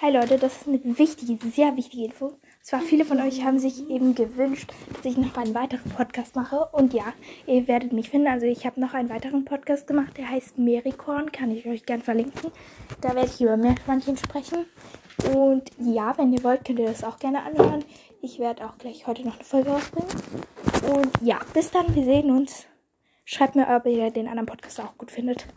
Hi Leute, das ist eine wichtige, sehr wichtige Info. Zwar viele von euch haben sich eben gewünscht, dass ich noch einen weiteren Podcast mache. Und ja, ihr werdet mich finden. Also ich habe noch einen weiteren Podcast gemacht, der heißt Merikorn. Kann ich euch gern verlinken. Da werde ich über Meerschweinchen sprechen. Und ja, wenn ihr wollt, könnt ihr das auch gerne anhören. Ich werde auch gleich heute noch eine Folge rausbringen. Und ja, bis dann, wir sehen uns. Schreibt mir, ob ihr den anderen Podcast auch gut findet.